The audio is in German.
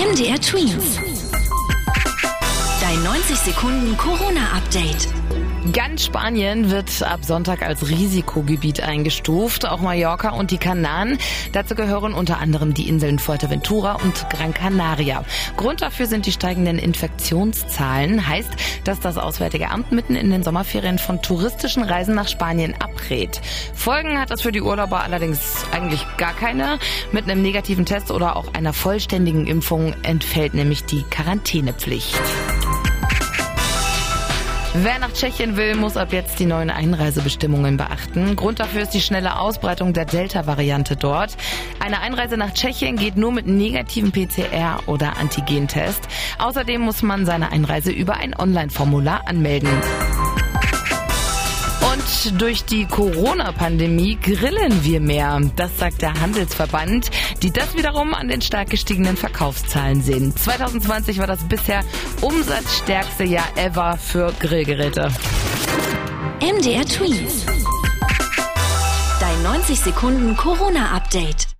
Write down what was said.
MDR Twins. Dein 90 Sekunden Corona-Update. Ganz Spanien wird ab Sonntag als Risikogebiet eingestuft, auch Mallorca und die Kanaren. Dazu gehören unter anderem die Inseln Fuerteventura und Gran Canaria. Grund dafür sind die steigenden Infektionszahlen. Heißt, dass das Auswärtige Amt mitten in den Sommerferien von touristischen Reisen nach Spanien abrät. Folgen hat das für die Urlauber allerdings eigentlich gar keine. Mit einem negativen Test oder auch einer vollständigen Impfung entfällt nämlich die Quarantänepflicht. Wer nach Tschechien will, muss ab jetzt die neuen Einreisebestimmungen beachten. Grund dafür ist die schnelle Ausbreitung der Delta-Variante dort. Eine Einreise nach Tschechien geht nur mit negativen PCR- oder Antigentest. Außerdem muss man seine Einreise über ein Online-Formular anmelden. Durch die Corona-Pandemie grillen wir mehr. Das sagt der Handelsverband, die das wiederum an den stark gestiegenen Verkaufszahlen sehen. 2020 war das bisher umsatzstärkste Jahr ever für Grillgeräte. MDR Twins. Dein 90 Sekunden Corona-Update.